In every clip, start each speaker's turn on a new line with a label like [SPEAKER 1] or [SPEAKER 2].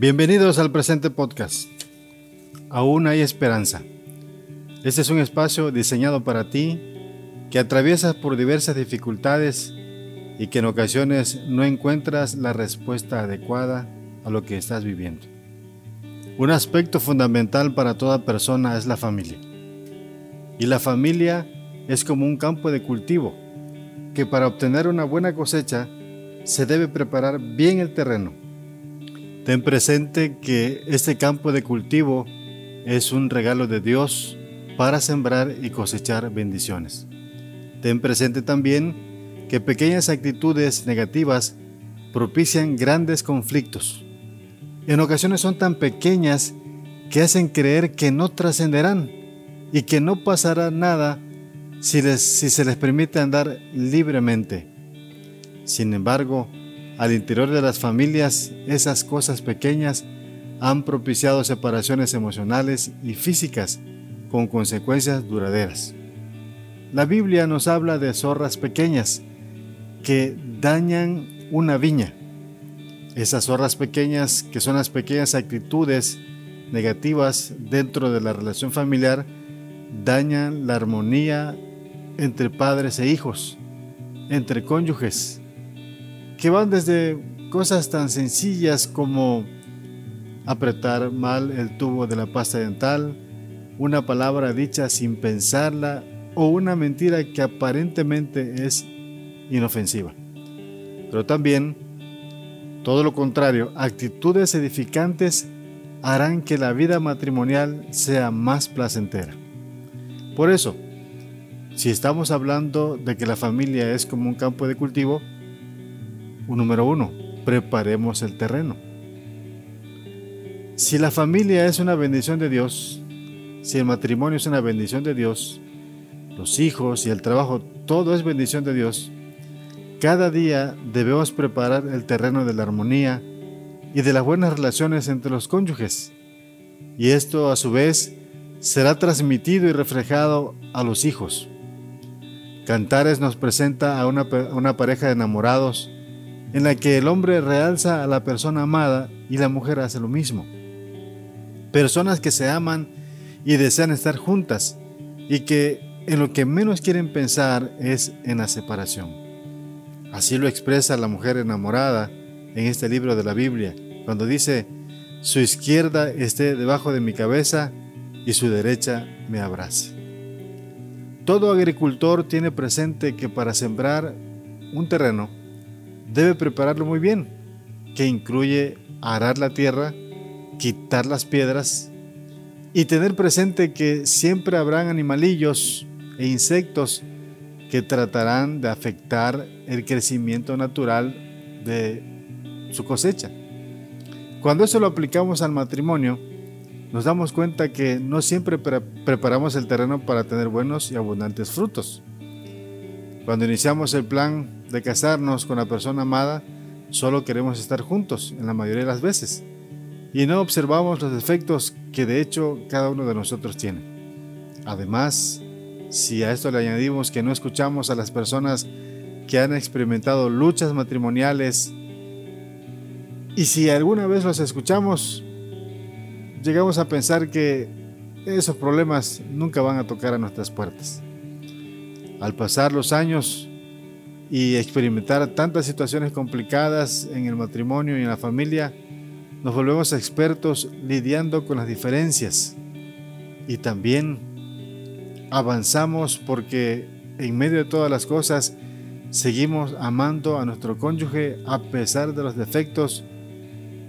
[SPEAKER 1] Bienvenidos al presente podcast. Aún hay esperanza. Este es un espacio diseñado para ti que atraviesas por diversas dificultades y que en ocasiones no encuentras la respuesta adecuada a lo que estás viviendo. Un aspecto fundamental para toda persona es la familia. Y la familia es como un campo de cultivo, que para obtener una buena cosecha se debe preparar bien el terreno. Ten presente que este campo de cultivo es un regalo de Dios para sembrar y cosechar bendiciones. Ten presente también que pequeñas actitudes negativas propician grandes conflictos. En ocasiones son tan pequeñas que hacen creer que no trascenderán y que no pasará nada si, se les permite andar libremente. Sin embargo, al interior de las familias, esas cosas pequeñas han propiciado separaciones emocionales y físicas con consecuencias duraderas. La Biblia nos habla de zorras pequeñas que dañan una viña. Esas zorras pequeñas, que son las pequeñas actitudes negativas dentro de la relación familiar, dañan la armonía entre padres e hijos, entre cónyuges, que van desde cosas tan sencillas como apretar mal el tubo de la pasta dental, una palabra dicha sin pensarla o una mentira que aparentemente es inofensiva. Pero también, todo lo contrario, actitudes edificantes harán que la vida matrimonial sea más placentera. Por eso, si estamos hablando de que la familia es como un campo de cultivo, número uno, preparemos el terreno. Si la familia es una bendición de Dios, si el matrimonio es una bendición de Dios, los hijos y el trabajo, todo es bendición de Dios, cada día debemos preparar el terreno de la armonía y de las buenas relaciones entre los cónyuges. Y esto a su vez será transmitido y reflejado a los hijos. Cantares nos presenta a una, una, pareja de enamorados en la que el hombre realza a la persona amada y la mujer hace lo mismo. Personas que se aman y desean estar juntas y que en lo que menos quieren pensar es en la separación. Así lo expresa la mujer enamorada en este libro de la Biblia, cuando dice, su izquierda esté debajo de mi cabeza y su derecha me abrace. Todo agricultor tiene presente que para sembrar un terreno debe prepararlo muy bien, que incluye arar la tierra, quitar las piedras y tener presente que siempre habrán animalillos e insectos que tratarán de afectar el crecimiento natural de su cosecha. Cuando eso lo aplicamos al matrimonio, nos damos cuenta que no siempre preparamos el terreno para tener buenos y abundantes frutos. Cuando iniciamos el plan de casarnos con la persona amada, solo queremos estar juntos en la mayoría de las veces y no observamos los defectos que de hecho cada uno de nosotros tiene. Además, si a esto le añadimos que no escuchamos a las personas que han experimentado luchas matrimoniales, y si alguna vez los escuchamos, llegamos a pensar que esos problemas nunca van a tocar a nuestras puertas. Al pasar los años y experimentar tantas situaciones complicadas en el matrimonio y en la familia, nos volvemos expertos lidiando con las diferencias y también avanzamos porque en medio de todas las cosas seguimos amando a nuestro cónyuge a pesar de los defectos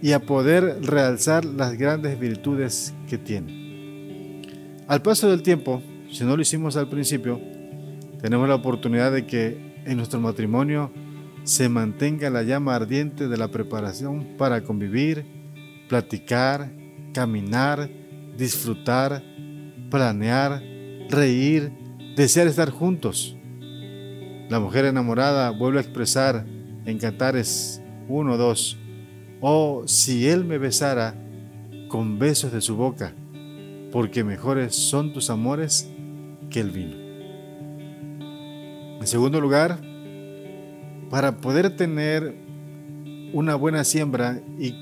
[SPEAKER 1] y a poder realzar las grandes virtudes que tiene. Al paso del tiempo, si no lo hicimos al principio, tenemos la oportunidad de que en nuestro matrimonio se mantenga la llama ardiente de la preparación para convivir, platicar, caminar, disfrutar, planear, reír, desear estar juntos. La mujer enamorada vuelve a expresar en Cantares 1, 2, oh, si él me besara con besos de su boca, porque mejores son tus amores que el vino. Segundo lugar, para poder tener una buena siembra y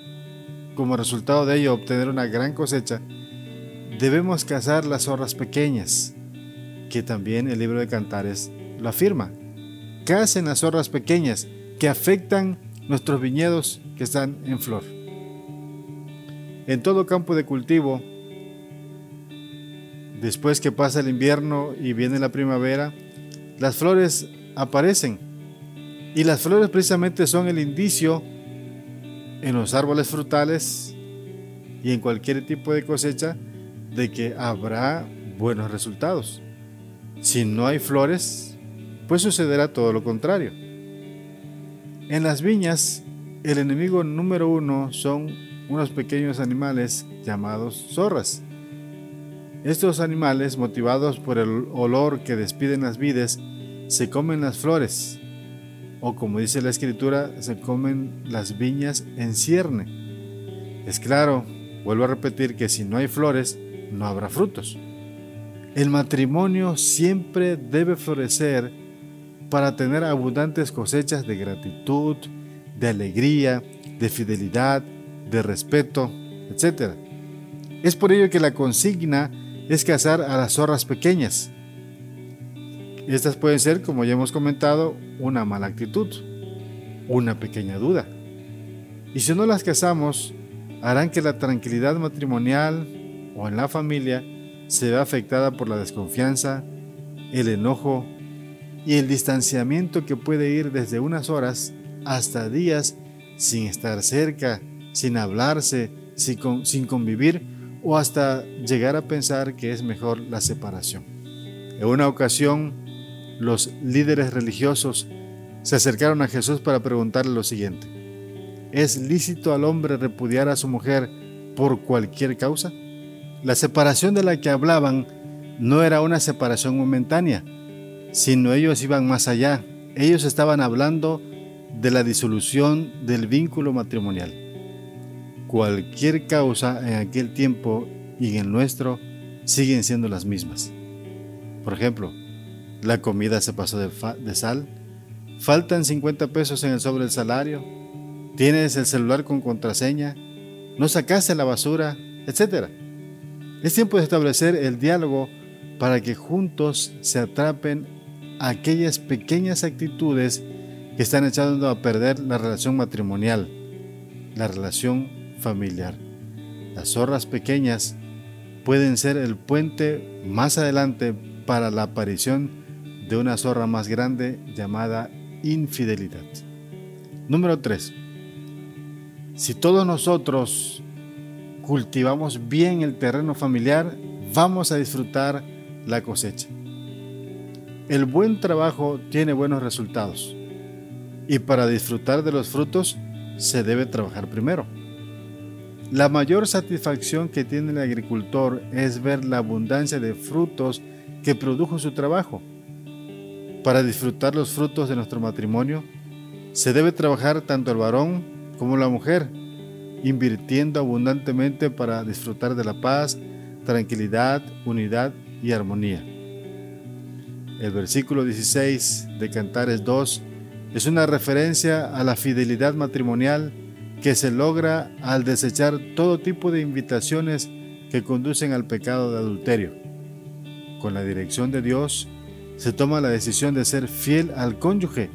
[SPEAKER 1] como resultado de ello obtener una gran cosecha, debemos cazar las zorras pequeñas, que también el libro de Cantares lo afirma. Cacen las zorras pequeñas que afectan nuestros viñedos que están en flor. En todo campo de cultivo, después que pasa el invierno y viene la primavera, las flores aparecen. Y las flores precisamente son el indicio en los árboles frutales y en cualquier tipo de cosecha de que habrá buenos resultados. Si no hay flores, pues sucederá todo lo contrario. En las viñas, el enemigo número uno son unos pequeños animales llamados zorras. Estos animales, motivados por el olor que despiden las vides, se comen las flores, o como dice la escritura, se comen las viñas en cierne. Es claro, vuelvo a repetir que si no hay flores, no habrá frutos. El matrimonio siempre debe florecer para tener abundantes cosechas de gratitud, de alegría, de fidelidad, de respeto, etc. Es por ello que la consigna es cazar a las zorras pequeñas, estas pueden ser, como ya hemos comentado, una mala actitud, una pequeña duda. Y si no las casamos, harán que la tranquilidad matrimonial o en la familia se vea afectada por la desconfianza, el enojo y el distanciamiento que puede ir desde unas horas hasta días sin estar cerca, sin hablarse, sin, convivir o hasta llegar a pensar que es mejor la separación. En una ocasión, los líderes religiosos se acercaron a Jesús para preguntarle lo siguiente. ¿Es lícito al hombre repudiar a su mujer por cualquier causa? La separación de la que hablaban no era una separación momentánea, sino ellos iban más allá. Ellos estaban hablando de la disolución del vínculo matrimonial. Cualquier causa en aquel tiempo y en nuestro siguen siendo las mismas. Por ejemplo, la comida se pasó de, sal. Faltan 50 pesos en el sobre del salario. Tienes el celular con contraseña. No sacaste la basura, etc. Es tiempo de establecer el diálogo para que juntos se atrapen aquellas pequeñas actitudes que están echando a perder la relación matrimonial, la relación familiar. Las zorras pequeñas pueden ser el puente más adelante para la aparición de una zorra más grande llamada infidelidad. Número 3. Si todos nosotros cultivamos bien el terreno familiar, vamos a disfrutar la cosecha. El buen trabajo tiene buenos resultados y para disfrutar de los frutos se debe trabajar primero. La mayor satisfacción que tiene el agricultor es ver la abundancia de frutos que produjo su trabajo para disfrutar los frutos de nuestro matrimonio, se debe trabajar tanto el varón como la mujer, invirtiendo abundantemente para disfrutar de la paz, tranquilidad, unidad y armonía. El versículo 16 de Cantares 2 es una referencia a la fidelidad matrimonial que se logra al desechar todo tipo de invitaciones que conducen al pecado de adulterio. Con la dirección de Dios, se toma la decisión de ser fiel al cónyuge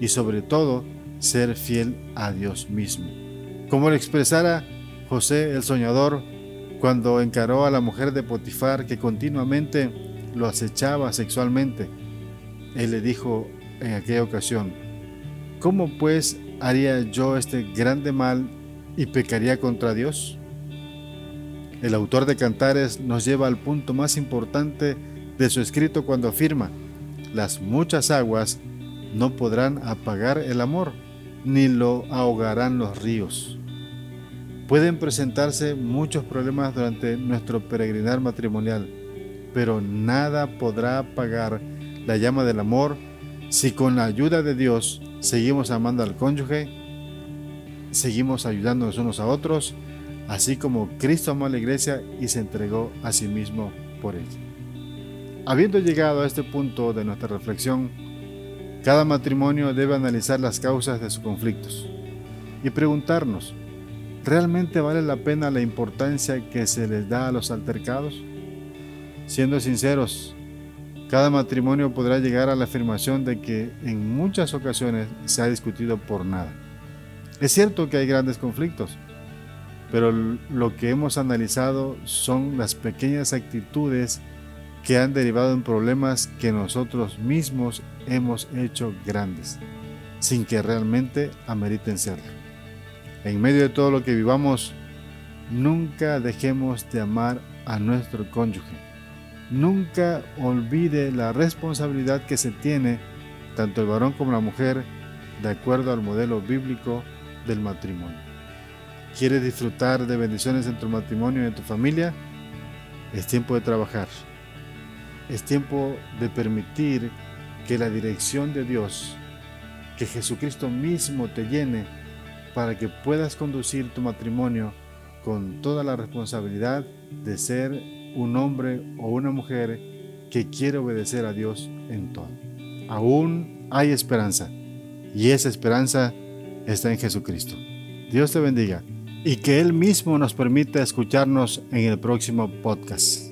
[SPEAKER 1] y sobre todo ser fiel a Dios mismo. Como lo expresara José el soñador cuando encaró a la mujer de Potifar que continuamente lo acechaba sexualmente. Él le dijo en aquella ocasión, ¿cómo pues haría yo este grande mal y pecaría contra Dios? El autor de Cantares nos lleva al punto más importante de su escrito cuando afirma, las muchas aguas no podrán apagar el amor, ni lo ahogarán los ríos. Pueden presentarse muchos problemas durante nuestro peregrinar matrimonial, pero nada podrá apagar la llama del amor si con la ayuda de Dios seguimos amando al cónyuge, seguimos ayudándonos unos a otros, así como Cristo amó a la iglesia y se entregó a sí mismo por ella. Habiendo llegado a este punto de nuestra reflexión, cada matrimonio debe analizar las causas de sus conflictos y preguntarnos, ¿Realmente vale la pena la importancia que se les da a los altercados? Siendo sinceros, cada matrimonio podrá llegar a la afirmación de que en muchas ocasiones se ha discutido por nada. Es cierto que hay grandes conflictos, pero lo que hemos analizado son las pequeñas actitudes que han derivado en problemas que nosotros mismos hemos hecho grandes, sin que realmente ameriten serlo. En medio de todo lo que vivamos, nunca dejemos de amar a nuestro cónyuge Nunca olvide la responsabilidad que se tiene tanto el varón como la mujer de acuerdo al modelo bíblico del matrimonio. ¿Quieres disfrutar de bendiciones en tu matrimonio y en tu familia? Es tiempo de trabajar. Es tiempo de permitir que la dirección de Dios, que Jesucristo mismo te llene para que puedas conducir tu matrimonio con toda la responsabilidad de ser un hombre o una mujer que quiere obedecer a Dios en todo. Aún hay esperanza y esa esperanza está en Jesucristo. Dios te bendiga y que Él mismo nos permita escucharnos en el próximo podcast.